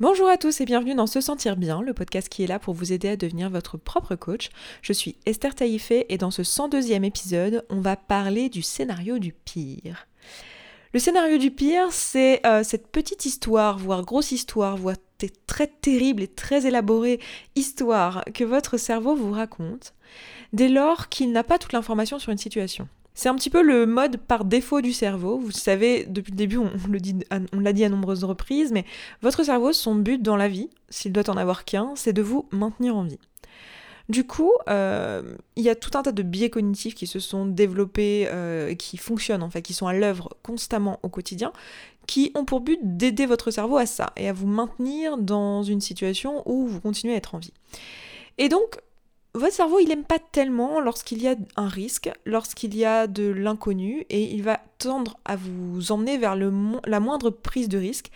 Bonjour à tous et bienvenue dans Se Sentir Bien, le podcast qui est là pour vous aider à devenir votre propre coach. Je suis Esther Taïfé et dans ce 102e épisode, on va parler du scénario du pire. Le scénario du pire, c'est euh, cette petite histoire, voire grosse histoire, voire très terrible et très élaborée histoire que votre cerveau vous raconte dès lors qu'il n'a pas toute l'information sur une situation. C'est un petit peu le mode par défaut du cerveau. Vous savez, depuis le début, on, l'a dit à nombreuses reprises, mais votre cerveau, son but dans la vie, s'il doit en avoir qu'un, c'est de vous maintenir en vie. Du coup, euh, il y a tout un tas de biais cognitifs qui se sont développés, euh, qui fonctionnent en fait, qui sont à l'œuvre constamment au quotidien, qui ont pour but d'aider votre cerveau à ça et à vous maintenir dans une situation où vous continuez à être en vie. Et donc, votre cerveau, il n'aime pas tellement lorsqu'il y a un risque, lorsqu'il y a de l'inconnu, et il va tendre à vous emmener vers la moindre prise de risque.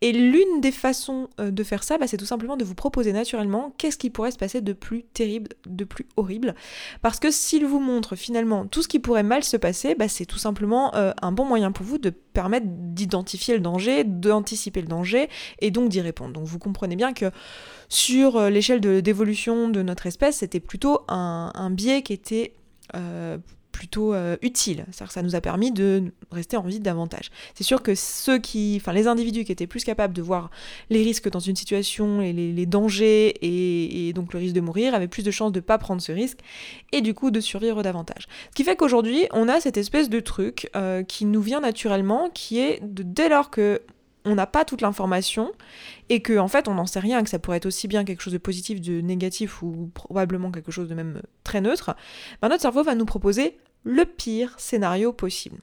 Et l'une des façons euh, de faire ça, bah, c'est tout simplement de vous proposer naturellement qu'est-ce qui pourrait se passer de plus terrible, de plus horrible. Parce que s'il vous montre finalement tout ce qui pourrait mal se passer, bah, c'est tout simplement euh, un bon moyen pour vous de permettre d'identifier le danger, d'anticiper le danger, et donc d'y répondre. Donc vous comprenez bien que sur euh, l'échelle d'évolution de, notre espèce, c'était plutôt un, biais qui était plutôt euh, utile. C'est-à-dire que ça nous a permis de rester en vie davantage. C'est sûr que ceux qui, enfin les individus qui étaient plus capables de voir les risques dans une situation et les, dangers et, donc le risque de mourir avaient plus de chances de ne pas prendre ce risque et du coup de survivre davantage. Ce qui fait qu'aujourd'hui on a cette espèce de truc qui nous vient naturellement, qui est dès lors que on n'a pas toute l'information et que en fait on n'en sait rien, que ça pourrait être aussi bien quelque chose de positif, de négatif ou probablement quelque chose de même très neutre, ben notre cerveau va nous proposer le pire scénario possible.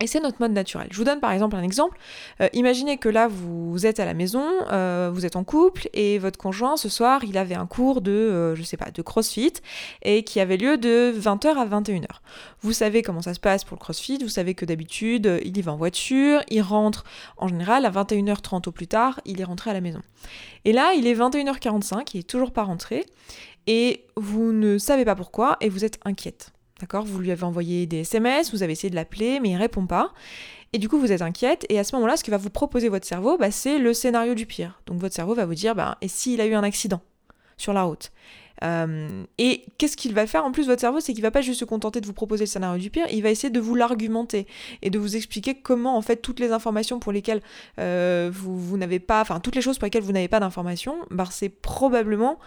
Et c'est notre mode naturel. Je vous donne par exemple un exemple. Euh, imaginez que là, vous êtes à la maison, euh, vous êtes en couple, et votre conjoint, ce soir, il avait un cours de, euh, je sais pas, de crossfit, et qui avait lieu de 20h à 21h. Vous savez comment ça se passe pour le crossfit, vous savez que d'habitude, il y va en voiture, il rentre en général à 21h30 au plus tard, il est rentré à la maison. Et là, il est 21h45, il est toujours pas rentré, et vous ne savez pas pourquoi, et vous êtes inquiète. D'accord Vous lui avez envoyé des SMS, vous avez essayé de l'appeler, mais il répond pas. Et du coup, vous êtes inquiète. Et à ce moment-là, ce que va vous proposer votre cerveau, bah, c'est le scénario du pire. Donc votre cerveau va vous dire, bah, et s'il a eu un accident sur la route? Euh, et qu'est-ce qu'il va faire? En plus votre cerveau, c'est qu'il va pas juste se contenter de vous proposer le scénario du pire, il va essayer de vous l'argumenter et de vous expliquer comment en fait toutes les informations pour lesquelles euh, vous, vous n'avez pas, enfin toutes les choses pour lesquelles vous n'avez pas d'informations, bah, c'est probablement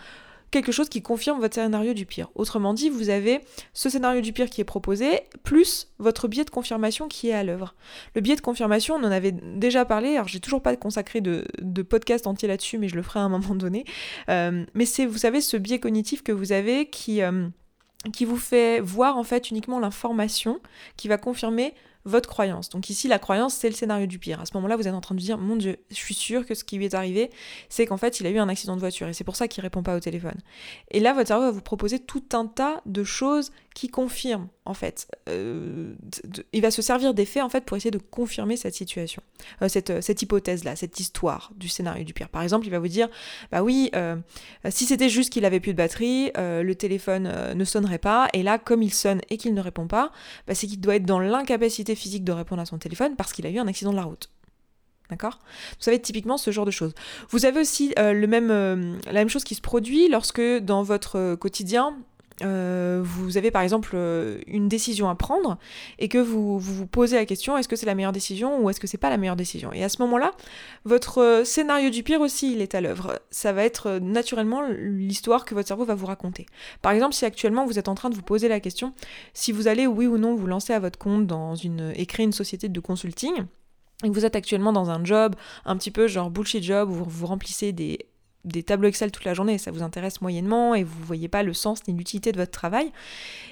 quelque chose qui confirme votre scénario du pire. Autrement dit, vous avez ce scénario du pire qui est proposé, plus votre biais de confirmation qui est à l'œuvre. Le biais de confirmation, on en avait déjà parlé, alors j'ai toujours pas consacré de, podcast entier là-dessus, mais je le ferai à un moment donné. Euh, mais c'est, vous savez, ce biais cognitif que vous avez qui, euh, qui vous fait voir en fait uniquement l'information qui va confirmer votre croyance. Donc ici, la croyance, c'est le scénario du pire. À ce moment-là, vous êtes en train de dire, mon Dieu, je suis sûr que ce qui lui est arrivé, c'est qu'en fait, il a eu un accident de voiture et c'est pour ça qu'il répond pas au téléphone. Et là, votre cerveau va vous proposer tout un tas de choses qui confirment, en fait. Euh, il va se servir des faits, en fait, pour essayer de confirmer cette situation, euh, cette, euh, cette hypothèse-là, cette histoire du scénario du pire. Par exemple, il va vous dire, bah oui, si c'était juste qu'il avait plus de batterie, le téléphone ne sonnerait pas, et là, comme il sonne et qu'il ne répond pas, bah, c'est qu'il doit être dans l'incapacité physique de répondre à son téléphone parce qu'il a eu un accident de la route. D'accord? Vous savez, typiquement ce genre de choses. Vous avez aussi euh, euh, la même chose qui se produit lorsque dans votre quotidien, euh, vous avez par exemple une décision à prendre et que vous vous, posez la question est-ce que c'est la meilleure décision ou est-ce que c'est pas la meilleure décision? Et à ce moment-là, votre scénario du pire aussi, il est à l'œuvre. Ça va être naturellement l'histoire que votre cerveau va vous raconter. Par exemple, si actuellement vous êtes en train de vous poser la question si vous allez oui ou non vous lancer à votre compte dans une et créer une société de consulting, et que vous êtes actuellement dans un job un petit peu genre bullshit job où vous remplissez des, des tableaux Excel toute la journée, ça vous intéresse moyennement et vous ne voyez pas le sens ni l'utilité de votre travail.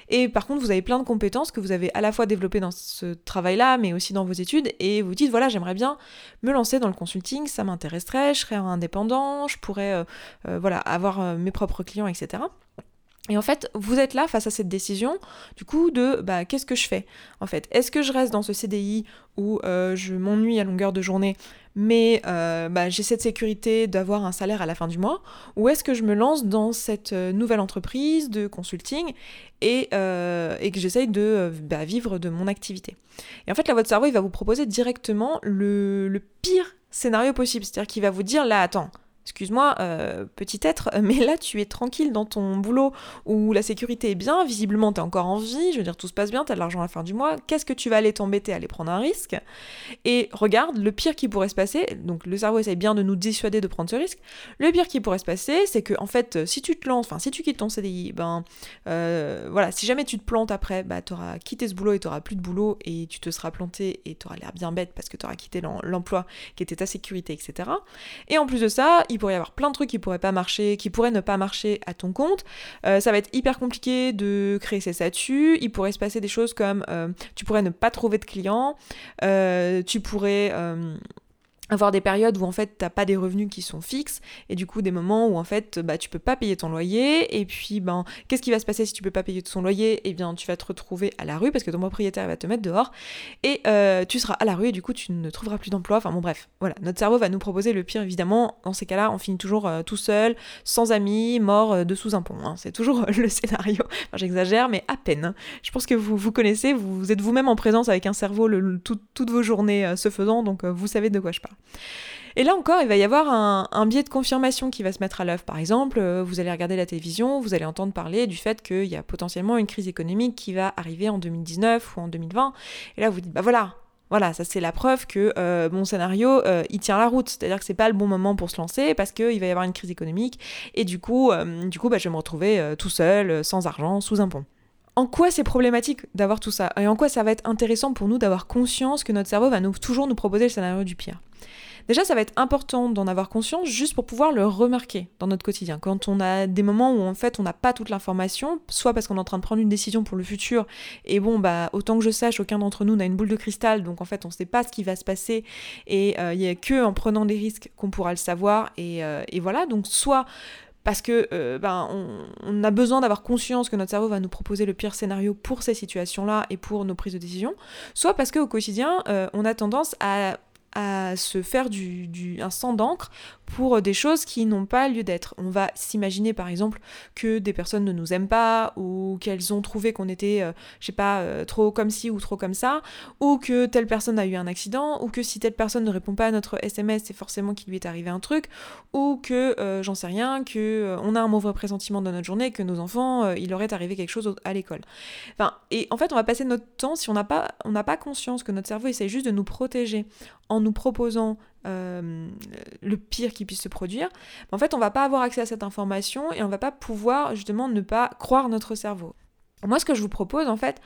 Et par contre, vous avez plein de compétences que vous avez à la fois développées dans ce travail-là, mais aussi dans vos études, et vous dites, voilà, j'aimerais bien me lancer dans le consulting, ça m'intéresserait, je serais indépendant, je pourrais euh, euh, voilà, avoir euh, mes propres clients, etc. Et en fait, vous êtes là face à cette décision, du coup, de bah, qu'est-ce que je fais En fait, est-ce que je reste dans ce CDI où euh, je m'ennuie à longueur de journée, mais euh, bah, j'ai cette sécurité d'avoir un salaire à la fin du mois? Ou est-ce que je me lance dans cette euh, nouvelle entreprise de consulting et, et que j'essaye de bah, vivre de mon activité? Et en fait, là, votre cerveau, il va vous proposer directement le, le pire scénario possible. C'est-à-dire qu'il va vous dire, là, attends, excuse-moi, euh, petit être, mais là tu es tranquille dans ton boulot où la sécurité est bien, visiblement tu es encore en vie, je veux dire tout se passe bien, tu as de l'argent à la fin du mois, qu'est-ce que tu vas aller t'embêter aller prendre un risque? Et regarde, le pire qui pourrait se passer, donc le cerveau essaye bien de nous dissuader de prendre ce risque, le pire qui pourrait se passer, c'est que en fait, si tu te lances, enfin si tu quittes ton CDI, ben euh, voilà, si jamais tu te plantes après, bah tu auras quitté ce boulot et tu auras plus de boulot et tu te seras planté et tu auras l'air bien bête parce que tu auras quitté l'emploi qui était ta sécurité, etc. Et en plus de ça, il pourrait y avoir plein de trucs qui pourraient pas marcher, qui pourraient ne pas marcher à ton compte. Euh, ça va être hyper compliqué de créer ses statuts. Il pourrait se passer des choses comme euh, tu pourrais ne pas trouver de clients, euh, tu pourrais avoir des périodes où en fait t'as pas des revenus qui sont fixes et du coup des moments où en fait bah tu peux pas payer ton loyer et puis ben qu'est-ce qui va se passer si tu peux pas payer ton loyer? Et eh bien tu vas te retrouver à la rue parce que ton propriétaire va te mettre dehors et euh, tu seras à la rue et du coup tu ne trouveras plus d'emploi. Enfin bon bref voilà. Notre cerveau va nous proposer le pire. Évidemment dans ces cas-là on finit toujours euh, tout seul sans amis mort euh, de sous un pont hein. c'est toujours le scénario. J'exagère mais à peine. Je pense que vous vous connaissez vous, êtes vous-même en présence avec un cerveau toutes vos journées se faisant donc vous savez de quoi je parle et là encore, il va y avoir un, biais de confirmation qui va se mettre à l'œuvre. Par exemple, euh, vous allez regarder la télévision, vous allez entendre parler du fait qu'il y a potentiellement une crise économique qui va arriver en 2019 ou en 2020. Et là, vous dites, bah voilà, voilà, ça c'est la preuve que euh, mon scénario, euh, il tient la route. C'est-à-dire que c'est pas le bon moment pour se lancer parce qu'il va y avoir une crise économique et du coup, bah, je vais me retrouver tout seul, sans argent, sous un pont. En quoi c'est problématique d'avoir tout ça Et en quoi ça va être intéressant pour nous d'avoir conscience que notre cerveau va toujours nous proposer le scénario du pire Déjà, ça va être important d'en avoir conscience juste pour pouvoir le remarquer dans notre quotidien. Quand on a des moments où en fait on n'a pas toute l'information, soit parce qu'on est en train de prendre une décision pour le futur, et bon, bah autant que je sache, aucun d'entre nous n'a une boule de cristal, donc en fait on ne sait pas ce qui va se passer, et euh, il n'y a que en prenant des risques qu'on pourra le savoir, et, euh, voilà, donc soit parce que euh, ben, on, a besoin d'avoir conscience que notre cerveau va nous proposer le pire scénario pour ces situations-là et pour nos prises de décision, soit parce qu'au quotidien, on a tendance à à se faire du, du un sang d'encre pour des choses qui n'ont pas lieu d'être. On va s'imaginer par exemple que des personnes ne nous aiment pas ou qu'elles ont trouvé qu'on était, euh, je sais pas, euh, trop comme ci ou trop comme ça, ou que telle personne a eu un accident, ou que si telle personne ne répond pas à notre SMS, c'est forcément qu'il lui est arrivé un truc, ou que euh, j'en sais rien, que on a un mauvais pressentiment dans notre journée, que nos enfants, il leur est arrivé quelque chose à l'école. Enfin, et en fait, on va passer notre temps si on n'a pas, on n'a pas conscience que notre cerveau essaie juste de nous protéger en nous proposant euh, le pire qui puisse se produire, en fait, on va pas avoir accès à cette information et on va pas pouvoir justement ne pas croire notre cerveau. Moi, ce que je vous propose, en fait,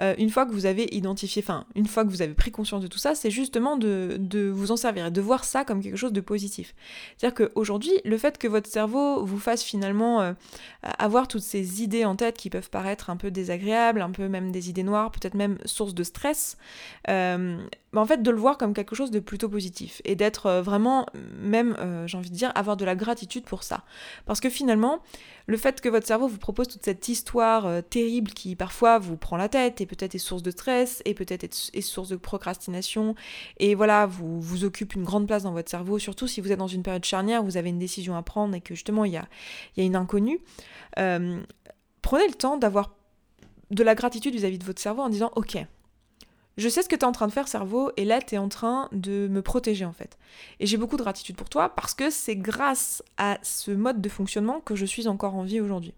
euh, une fois que vous avez identifié, enfin, une fois que vous avez pris conscience de tout ça, c'est justement de, de, vous en servir et de voir ça comme quelque chose de positif. C'est-à-dire qu'aujourd'hui, le fait que votre cerveau vous fasse finalement euh, avoir toutes ces idées en tête qui peuvent paraître un peu désagréables, un peu même des idées noires, peut-être même source de stress, bah, en fait, de le voir comme quelque chose de plutôt positif et d'être vraiment, même, j'ai envie de dire, avoir de la gratitude pour ça. Parce que finalement, le fait que votre cerveau vous propose toute cette histoire euh, terrible qui parfois vous prend la tête et peut-être est source de stress et peut-être est, source de procrastination et voilà, vous, vous occupe une grande place dans votre cerveau, surtout si vous êtes dans une période charnière, vous avez une décision à prendre et que justement il y a, y a une inconnue. Euh, prenez le temps d'avoir de la gratitude vis à -vis de votre cerveau en disant ok, je sais ce que tu es en train de faire, cerveau, et là, tu es en train de me protéger, en fait. Et j'ai beaucoup de gratitude pour toi parce que c'est grâce à ce mode de fonctionnement que je suis encore en vie aujourd'hui.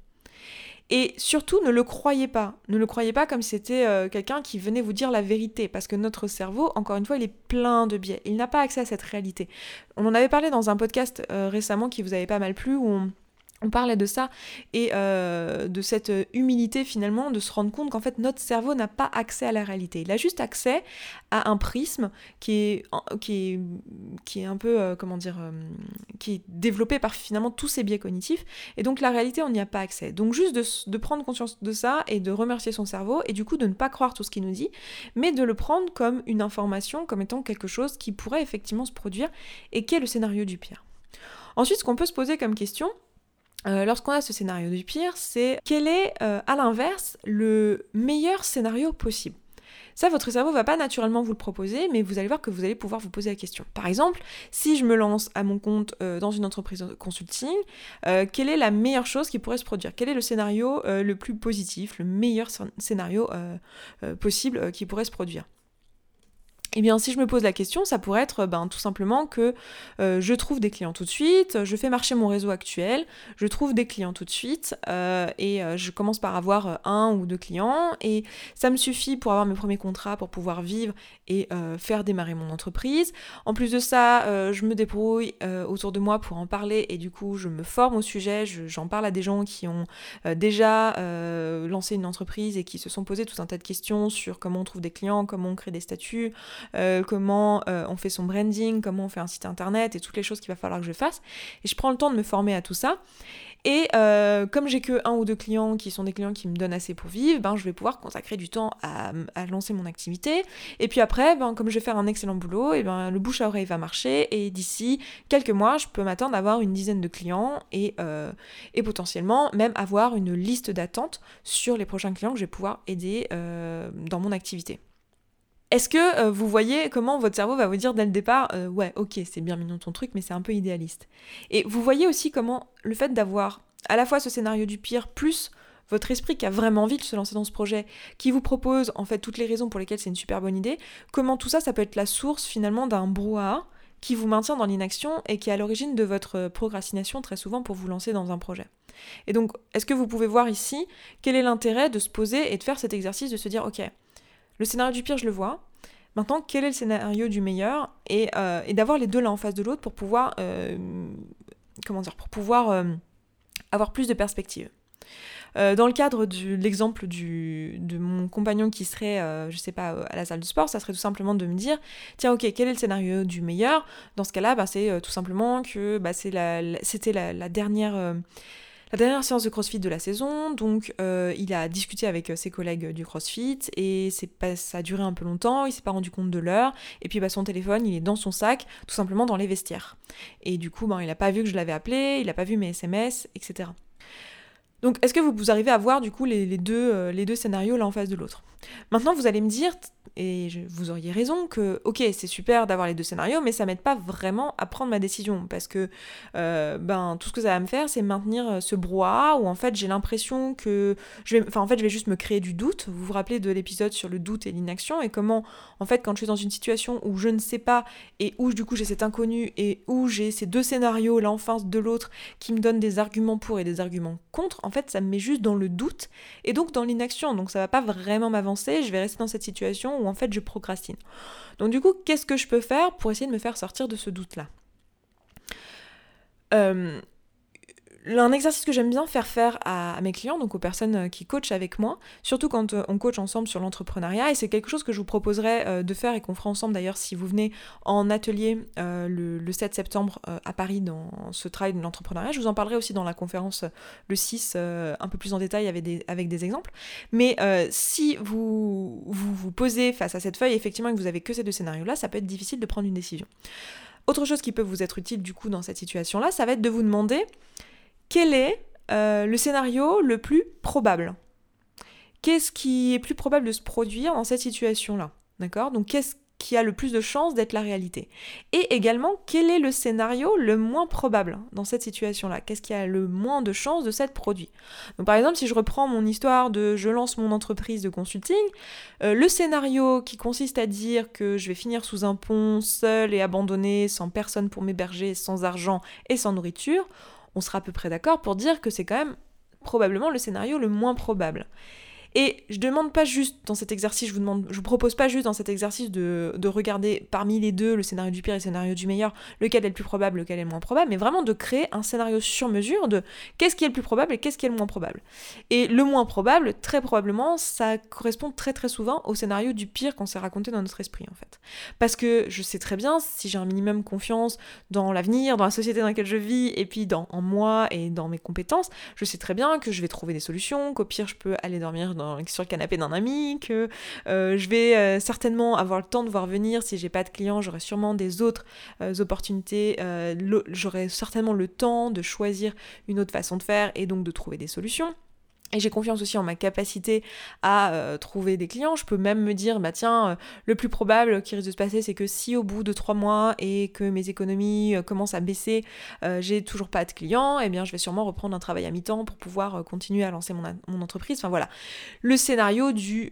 Et surtout, ne le croyez pas. Ne le croyez pas comme si c'était euh, quelqu'un qui venait vous dire la vérité, parce que notre cerveau, encore une fois, il est plein de biais. Il n'a pas accès à cette réalité. On en avait parlé dans un podcast euh, récemment qui vous avait pas mal plu, où on on parlait de ça et euh, de cette humilité finalement, de se rendre compte qu'en fait notre cerveau n'a pas accès à la réalité. Il a juste accès à un prisme qui est, qui est, un peu, euh, comment dire, euh, qui est développé par finalement tous ces biais cognitifs. Et donc la réalité, on n'y a pas accès. Donc juste de, de, prendre conscience de ça et de remercier son cerveau et du coup de ne pas croire tout ce qu'il nous dit, mais de le prendre comme une information, comme étant quelque chose qui pourrait effectivement se produire et qui est le scénario du pire. Ensuite, ce qu'on peut se poser comme question, euh, lorsqu'on a ce scénario du pire, c'est quel est, euh, à l'inverse, le meilleur scénario possible. Ça, votre cerveau va pas naturellement vous le proposer, mais vous allez voir que vous allez pouvoir vous poser la question. Par exemple, si je me lance à mon compte euh, dans une entreprise consulting, quelle est la meilleure chose qui pourrait se produire? Quel est le scénario le plus positif, le meilleur scénario possible qui pourrait se produire? Eh bien, si je me pose la question, ça pourrait être ben, tout simplement que euh, je trouve des clients tout de suite, je fais marcher mon réseau actuel, je trouve des clients tout de suite, euh, et euh, je commence par avoir un ou deux clients, et ça me suffit pour avoir mes premiers contrats, pour pouvoir vivre et faire démarrer mon entreprise. En plus de ça, je me débrouille autour de moi pour en parler, et du coup, je me forme au sujet, j'en parle à des gens qui ont déjà lancé une entreprise et qui se sont posés tout un tas de questions sur comment on trouve des clients, comment on crée des statuts, euh, comment euh, on fait son branding, comment on fait un site internet et toutes les choses qu'il va falloir que je fasse. Et je prends le temps de me former à tout ça. Et euh, comme j'ai que un ou deux clients qui sont des clients qui me donnent assez pour vivre, ben, je vais pouvoir consacrer du temps à, lancer mon activité. Et puis après, ben, comme je vais faire un excellent boulot, et ben, le bouche à oreille va marcher. Et d'ici quelques mois, je peux m'attendre à avoir une dizaine de clients et, et potentiellement même avoir une liste d'attente sur les prochains clients que je vais pouvoir aider dans mon activité. Est-ce que euh, vous voyez comment votre cerveau va vous dire dès le départ, euh, ouais, ok, c'est bien mignon ton truc, mais c'est un peu idéaliste. Et vous voyez aussi comment le fait d'avoir à la fois ce scénario du pire, plus votre esprit qui a vraiment envie de se lancer dans ce projet, qui vous propose en fait toutes les raisons pour lesquelles c'est une super bonne idée, comment tout ça, ça peut être la source finalement d'un brouhaha qui vous maintient dans l'inaction et qui est à l'origine de votre procrastination très souvent pour vous lancer dans un projet. Et donc, est-ce que vous pouvez voir ici quel est l'intérêt de se poser et de faire cet exercice de se dire, ok, le scénario du pire, je le vois. Maintenant, quel est le scénario du meilleur Et, euh, d'avoir les deux là en face de l'autre pour pouvoir, euh, pour pouvoir euh, avoir plus de perspective. dans le cadre de l'exemple de mon compagnon qui serait, je sais pas, à la salle de sport, ça serait tout simplement de me dire, tiens, ok, quel est le scénario du meilleur? Dans ce cas-là, bah, c'est tout simplement que bah, c'était la, dernière la dernière séance de CrossFit de la saison, donc euh, il a discuté avec euh, ses collègues du CrossFit et pas, ça a duré un peu longtemps, il s'est pas rendu compte de l'heure, et puis bah, son téléphone il est dans son sac, tout simplement dans les vestiaires. Et du coup, bah, il n'a pas vu que je l'avais appelé, il n'a pas vu mes SMS, etc. Donc est-ce que vous, arrivez à voir du coup les, deux, euh, deux scénarios l'un en face de l'autre? Maintenant vous allez me dire, et vous auriez raison que, ok, c'est super d'avoir les deux scénarios, mais ça m'aide pas vraiment à prendre ma décision parce que euh, ben, tout ce que ça va me faire, c'est maintenir euh, ce brouhaha où en fait j'ai l'impression que. Je vais, enfin, en fait, je vais juste me créer du doute. Vous vous rappelez de l'épisode sur le doute et l'inaction et comment, en fait, quand je suis dans une situation où je ne sais pas et où du coup j'ai cet inconnu et où j'ai ces deux scénarios l'un en face de l'autre qui me donnent des arguments pour et des arguments contre, en fait, ça me met juste dans le doute et donc dans l'inaction. Donc ça va pas vraiment m'avancer. Je vais rester dans cette situation où en fait je procrastine. Donc du coup, qu'est-ce que je peux faire pour essayer de me faire sortir de ce doute-là? Euh, un exercice que j'aime bien faire faire à, mes clients, donc aux personnes euh, qui coachent avec moi, surtout quand euh, on coach ensemble sur l'entrepreneuriat, et c'est quelque chose que je vous proposerai euh, de faire et qu'on fera ensemble d'ailleurs si vous venez en atelier le, 7 septembre à Paris dans ce travail de l'entrepreneuriat. Je vous en parlerai aussi dans la conférence le 6 un peu plus en détail avec des, exemples. Mais si vous, vous vous posez face à cette feuille, effectivement, et que vous avez que ces deux scénarios-là, ça peut être difficile de prendre une décision. Autre chose qui peut vous être utile du coup dans cette situation-là, ça va être de vous demander quel est euh, le scénario le plus probable? Qu'est-ce qui est plus probable de se produire dans cette situation-là? D'accord? Donc qu'est-ce qui a le plus de chances d'être la réalité? Et également, quel est le scénario le moins probable dans cette situation-là? Qu'est-ce qui a le moins de chances de s'être produit? Donc par exemple, si je reprends mon histoire de je lance mon entreprise de consulting, euh, le scénario qui consiste à dire que je vais finir sous un pont seul et abandonné, sans personne pour m'héberger, sans argent et sans nourriture, on sera à peu près d'accord pour dire que c'est quand même probablement le scénario le moins probable. Et je demande pas juste dans cet exercice, je vous demande, je vous propose pas juste dans cet exercice de, regarder parmi les deux, le scénario du pire et le scénario du meilleur, lequel est le plus probable, lequel est le moins probable, mais vraiment de créer un scénario sur mesure de qu'est-ce qui est le plus probable et qu'est-ce qui est le moins probable. Et le moins probable, très probablement, ça correspond très très souvent au scénario du pire qu'on s'est raconté dans notre esprit en fait. Parce que je sais très bien, si j'ai un minimum confiance dans l'avenir, dans la société dans laquelle je vis, et puis dans, en moi et dans mes compétences, je sais très bien que je vais trouver des solutions, qu'au pire je peux aller dormir dans sur le canapé d'un ami, que euh, je vais euh, certainement avoir le temps de voir venir. Si j'ai pas de clients, j'aurai sûrement des autres euh, opportunités. j'aurai certainement le temps de choisir une autre façon de faire et donc de trouver des solutions. Et j'ai confiance aussi en ma capacité à euh, trouver des clients. Je peux même me dire, bah tiens, euh, le plus probable qui risque de se passer, c'est que si au bout de trois mois et que mes économies euh, commencent à baisser, j'ai toujours pas de clients, eh bien je vais sûrement reprendre un travail à mi-temps pour pouvoir continuer à lancer mon, entreprise. Enfin voilà, le scénario du,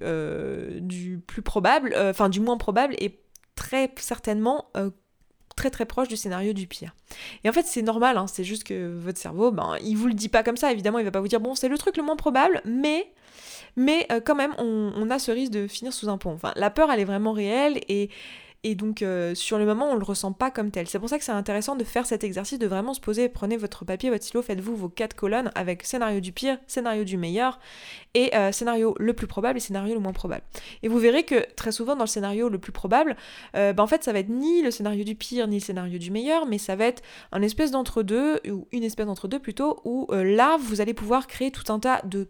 du plus probable, enfin du moins probable est très certainement très très proche du scénario du pire. Et en fait c'est normal, hein, c'est juste que votre cerveau, ben, il vous le dit pas comme ça, évidemment il va pas vous dire bon c'est le truc le moins probable, mais mais euh, quand même on, on, a ce risque de finir sous un pont. Enfin la peur elle est vraiment réelle et et donc, euh, sur le moment, on le ressent pas comme tel. C'est pour ça que c'est intéressant de faire cet exercice, de vraiment se poser, prenez votre papier, votre stylo, faites-vous vos quatre colonnes avec scénario du pire, scénario du meilleur, et euh, scénario le plus probable et scénario le moins probable. Et vous verrez que très souvent, dans le scénario le plus probable, euh, bah, en fait, ça va être ni le scénario du pire, ni le scénario du meilleur, mais ça va être un espèce d'entre-deux, ou une espèce d'entre-deux plutôt, où là, vous allez pouvoir créer tout un tas de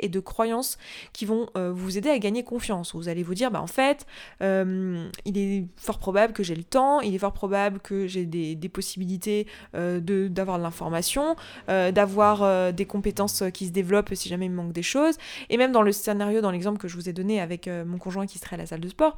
et de croyances qui vont euh, vous aider à gagner confiance. Vous allez vous dire, bah en fait, euh, il est fort probable que j'ai le temps, il est fort probable que j'ai des, possibilités euh, d'avoir de, l'information, d'avoir des compétences qui se développent si jamais il me manque des choses. Et même dans le scénario, dans l'exemple que je vous ai donné avec mon conjoint qui serait à la salle de sport,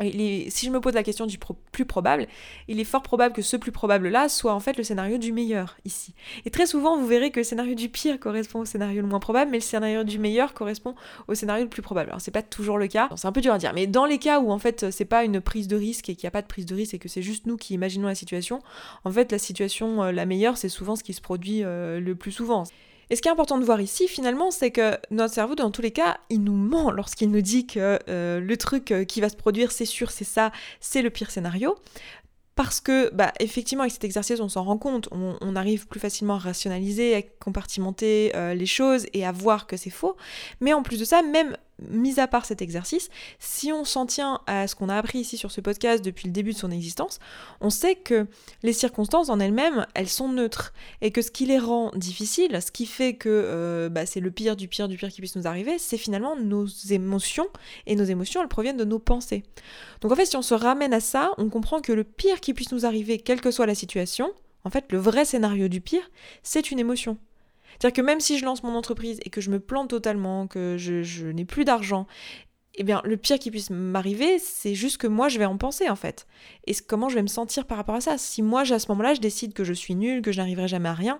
si je me pose la question du plus probable, il est fort probable que ce plus probable-là soit en fait le scénario du meilleur ici. Et très souvent, vous verrez que le scénario du pire correspond au scénario le moins probable, mais le scénario du meilleur correspond au scénario le plus probable. Alors c'est pas toujours le cas, c'est un peu dur à dire, mais dans les cas où en fait c'est pas une prise de risque et qu'il n'y a pas de prise de risque et que c'est juste nous qui imaginons la situation, en fait la situation euh, la meilleure c'est souvent ce qui se produit euh, le plus souvent. Et ce qui est important de voir ici, finalement, c'est que notre cerveau, dans tous les cas, il nous ment lorsqu'il nous dit que euh, le truc euh, qui va se produire, c'est sûr, c'est ça, c'est le pire scénario. Parce que, bah, effectivement, avec cet exercice, on s'en rend compte, on, arrive plus facilement à rationaliser, à compartimenter euh, les choses et à voir que c'est faux. Mais en plus de ça, même mis à part cet exercice, si on s'en tient à ce qu'on a appris ici sur ce podcast depuis le début de son existence, on sait que les circonstances en elles-mêmes, elles sont neutres. Et que ce qui les rend difficiles, ce qui fait que euh, bah, c'est le pire du pire du pire qui puisse nous arriver, c'est finalement nos émotions. Et nos émotions, elles proviennent de nos pensées. Donc en fait, si on se ramène à ça, on comprend que le pire qui puisse nous arriver, quelle que soit la situation, en fait, le vrai scénario du pire, c'est une émotion. C'est-à-dire que même si je lance mon entreprise et que je me plante totalement, que je, n'ai plus d'argent, eh bien, le pire qui puisse m'arriver, c'est juste que moi, je vais en penser, en fait. Et comment je vais me sentir par rapport à ça? Si moi, à ce moment-là, je décide que je suis nulle, que je n'arriverai jamais à rien,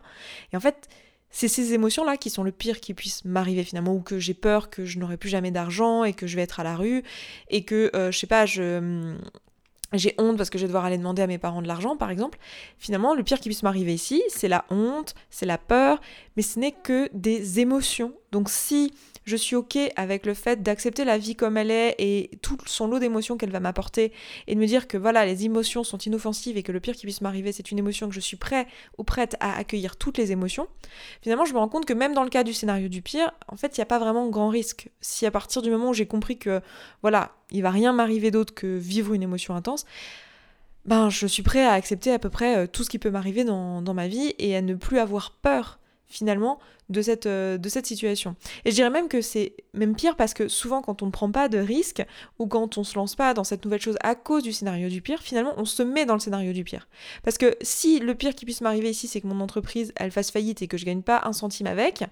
et en fait, c'est ces émotions-là qui sont le pire qui puisse m'arriver finalement, ou que j'ai peur que je n'aurai plus jamais d'argent et que je vais être à la rue, et que, euh, je sais pas, je j'ai honte parce que je vais devoir aller demander à mes parents de l'argent, par exemple. Finalement, le pire qui puisse m'arriver ici, c'est la honte, c'est la peur, mais ce n'est que des émotions. Donc si je suis ok avec le fait d'accepter la vie comme elle est et tout son lot d'émotions qu'elle va m'apporter et de me dire que voilà, les émotions sont inoffensives et que le pire qui puisse m'arriver, c'est une émotion que je suis prêt ou prête à accueillir toutes les émotions, finalement, je me rends compte que même dans le cas du scénario du pire, en fait, il n'y a pas vraiment grand risque. Si à partir du moment où j'ai compris que voilà, il va rien m'arriver d'autre que vivre une émotion intense, ben je suis prêt à accepter à peu près euh, tout ce qui peut m'arriver dans, dans ma vie et à ne plus avoir peur finalement de cette, euh, de cette situation. Et je dirais même que c'est même pire parce que souvent quand on ne prend pas de risque ou quand on se lance pas dans cette nouvelle chose à cause du scénario du pire, finalement on se met dans le scénario du pire. Parce que si le pire qui puisse m'arriver ici c'est que mon entreprise elle fasse faillite et que je gagne pas un centime avec,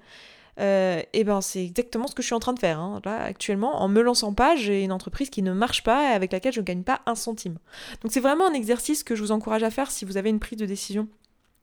euh, et ben c'est exactement ce que je suis en train de faire. Hein. Là, actuellement, en me lançant pas, j'ai une entreprise qui ne marche pas et avec laquelle je ne gagne pas un centime. Donc c'est vraiment un exercice que je vous encourage à faire si vous avez une prise de décision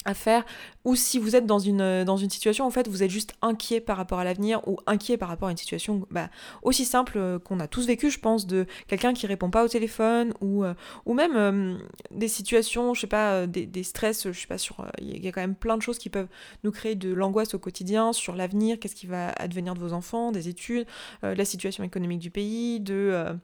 à faire ou si vous êtes dans une, euh, dans une situation en fait vous êtes juste inquiet par rapport à l'avenir ou inquiet par rapport à une situation bah, aussi simple euh, qu'on a tous vécu je pense de quelqu'un qui répond pas au téléphone ou, euh, ou même des situations je sais pas des, des, stress je sais pas sur il y a quand même plein de choses qui peuvent nous créer de l'angoisse au quotidien sur l'avenir qu'est-ce qui va advenir de vos enfants des études la situation économique du pays de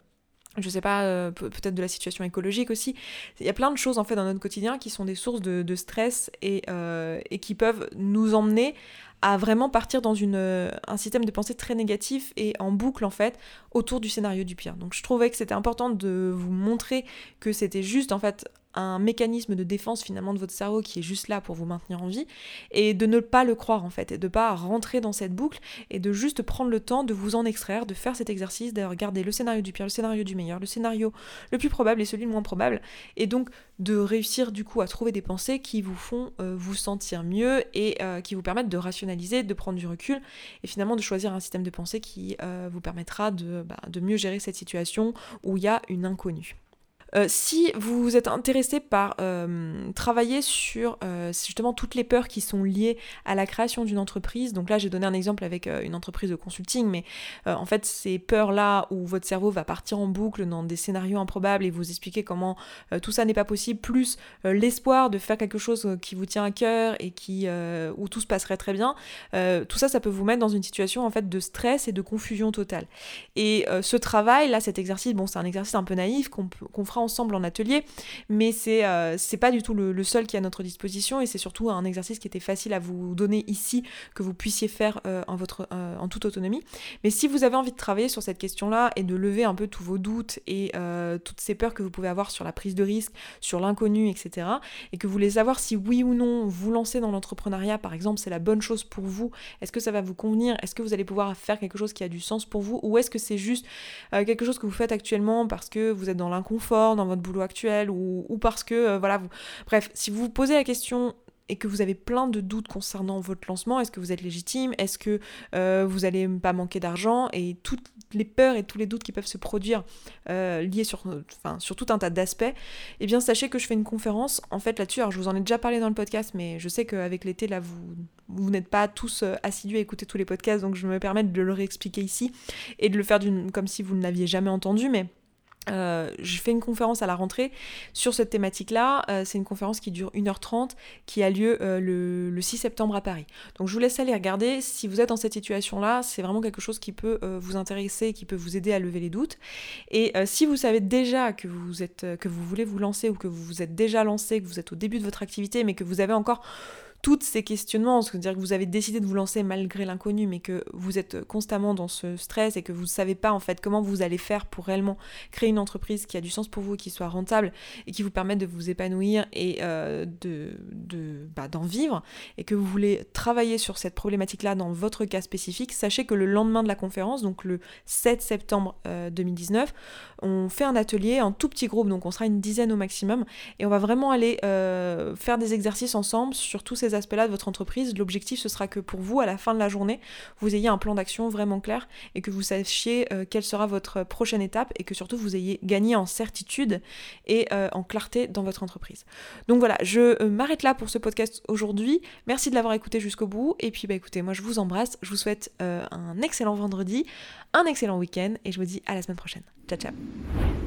je sais pas, euh, peut-être de la situation écologique aussi. Il y a plein de choses en fait dans notre quotidien qui sont des sources de, stress et, euh, et, qui peuvent nous emmener à vraiment partir dans une, euh, un système de pensée très négatif et en boucle en fait autour du scénario du pire. Donc je trouvais que c'était important de vous montrer que c'était juste en fait un mécanisme de défense finalement de votre cerveau qui est juste là pour vous maintenir en vie et de ne pas le croire en fait et de pas rentrer dans cette boucle et de juste prendre le temps de vous en extraire, de faire cet exercice, de regarder le scénario du pire, le scénario du meilleur, le scénario le plus probable et celui le moins probable et donc de réussir du coup à trouver des pensées qui vous font euh, vous sentir mieux et euh, qui vous permettent de rationaliser, de prendre du recul et finalement de choisir un système de pensée qui euh, vous permettra de, bah, de mieux gérer cette situation où il y a une inconnue. Si vous êtes intéressé par travailler sur justement toutes les peurs qui sont liées à la création d'une entreprise, donc là j'ai donné un exemple avec une entreprise de consulting, mais en fait ces peurs-là où votre cerveau va partir en boucle dans des scénarios improbables et vous expliquer comment tout ça n'est pas possible, plus l'espoir de faire quelque chose qui vous tient à cœur et qui, où tout se passerait très bien, tout ça, ça peut vous mettre dans une situation en fait de stress et de confusion totale. Et euh, ce travail, là, cet exercice, bon, c'est un exercice un peu naïf qu'on fera ensemble en atelier, mais c'est euh, pas du tout le, seul qui est à notre disposition et c'est surtout un exercice qui était facile à vous donner ici, que vous puissiez faire euh, en, votre, en toute autonomie. Mais si vous avez envie de travailler sur cette question-là et de lever un peu tous vos doutes et toutes ces peurs que vous pouvez avoir sur la prise de risque, sur l'inconnu, etc., et que vous voulez savoir si oui ou non vous lancer dans l'entrepreneuriat, par exemple, c'est la bonne chose pour vous, est-ce que ça va vous convenir, est-ce que vous allez pouvoir faire quelque chose qui a du sens pour vous, ou est-ce que c'est juste euh, quelque chose que vous faites actuellement parce que vous êtes dans l'inconfort dans votre boulot actuel ou, parce que euh, voilà vous bref si vous vous posez la question et que vous avez plein de doutes concernant votre lancement, est-ce que vous êtes légitime, est-ce que euh, vous n'allez pas manquer d'argent, et toutes les peurs et tous les doutes qui peuvent se produire euh, liés sur, enfin, sur tout un tas d'aspects, eh bien sachez que je fais une conférence en fait là-dessus. Alors je vous en ai déjà parlé dans le podcast, mais je sais qu'avec l'été là vous, vous n'êtes pas tous assidus à écouter tous les podcasts, donc je me permets de le réexpliquer ici et de le faire comme si vous ne l'aviez jamais entendu, mais euh, je fais une conférence à la rentrée sur cette thématique-là. Euh, c'est une conférence qui dure 1h30, qui a lieu euh, le, 6 septembre à Paris. Donc je vous laisse aller regarder. Si vous êtes dans cette situation-là, c'est vraiment quelque chose qui peut vous intéresser, qui peut vous aider à lever les doutes. Et si vous savez déjà que vous, êtes, que vous voulez vous lancer ou que vous vous êtes déjà lancé, que vous êtes au début de votre activité, mais que vous avez encore tous ces questionnements, c'est-à-dire que vous avez décidé de vous lancer malgré l'inconnu, mais que vous êtes constamment dans ce stress et que vous ne savez pas en fait comment vous allez faire pour réellement créer une entreprise qui a du sens pour vous, qui soit rentable et qui vous permette de vous épanouir et euh, de, bah, d'en vivre, et que vous voulez travailler sur cette problématique-là dans votre cas spécifique, sachez que le lendemain de la conférence, donc le 7 septembre 2019, euh, on fait un atelier en tout petit groupe, donc on sera une dizaine au maximum, et on va vraiment aller euh, faire des exercices ensemble sur tous ces aspects-là de votre entreprise, l'objectif ce sera que pour vous, à la fin de la journée, vous ayez un plan d'action vraiment clair et que vous sachiez euh, quelle sera votre prochaine étape et que surtout vous ayez gagné en certitude et euh, en clarté dans votre entreprise. Donc voilà, je euh, m'arrête là pour ce podcast aujourd'hui. Merci de l'avoir écouté jusqu'au bout. Et puis bah écoutez, moi je vous embrasse, je vous souhaite un excellent vendredi, un excellent week-end et je vous dis à la semaine prochaine. Ciao ciao